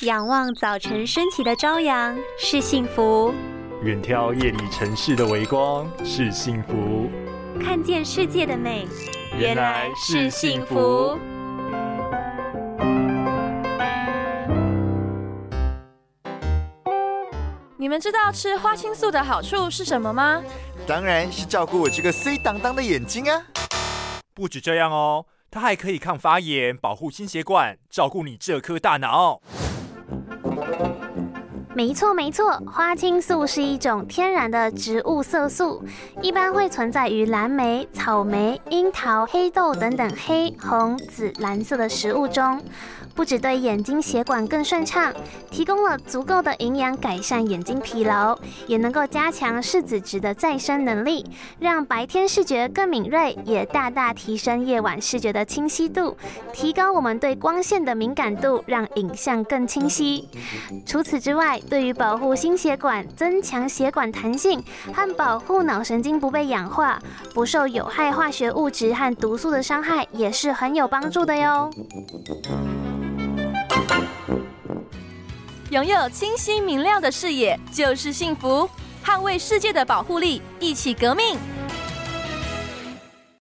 仰望早晨升起的朝阳是幸福，远眺夜里城市的微光是幸福，看见世界的美原来是幸福。你们知道吃花青素的好处是什么吗？当然是照顾我这个碎当当的眼睛啊！不止这样哦，它还可以抗发炎、保护心血管、照顾你这颗大脑。没错没错，花青素是一种天然的植物色素，一般会存在于蓝莓、草莓、樱桃、黑豆等等黑、红、紫、蓝色的食物中。不只对眼睛血管更顺畅，提供了足够的营养，改善眼睛疲劳，也能够加强视子值的再生能力，让白天视觉更敏锐，也大大提升夜晚视觉的清晰度，提高我们对光线的敏感度，让影像更清晰。除此之外，对于保护心血管、增强血管弹性和保护脑神经不被氧化、不受有害化学物质和毒素的伤害，也是很有帮助的哟。拥有清晰明亮的视野就是幸福，捍卫世界的保护力，一起革命。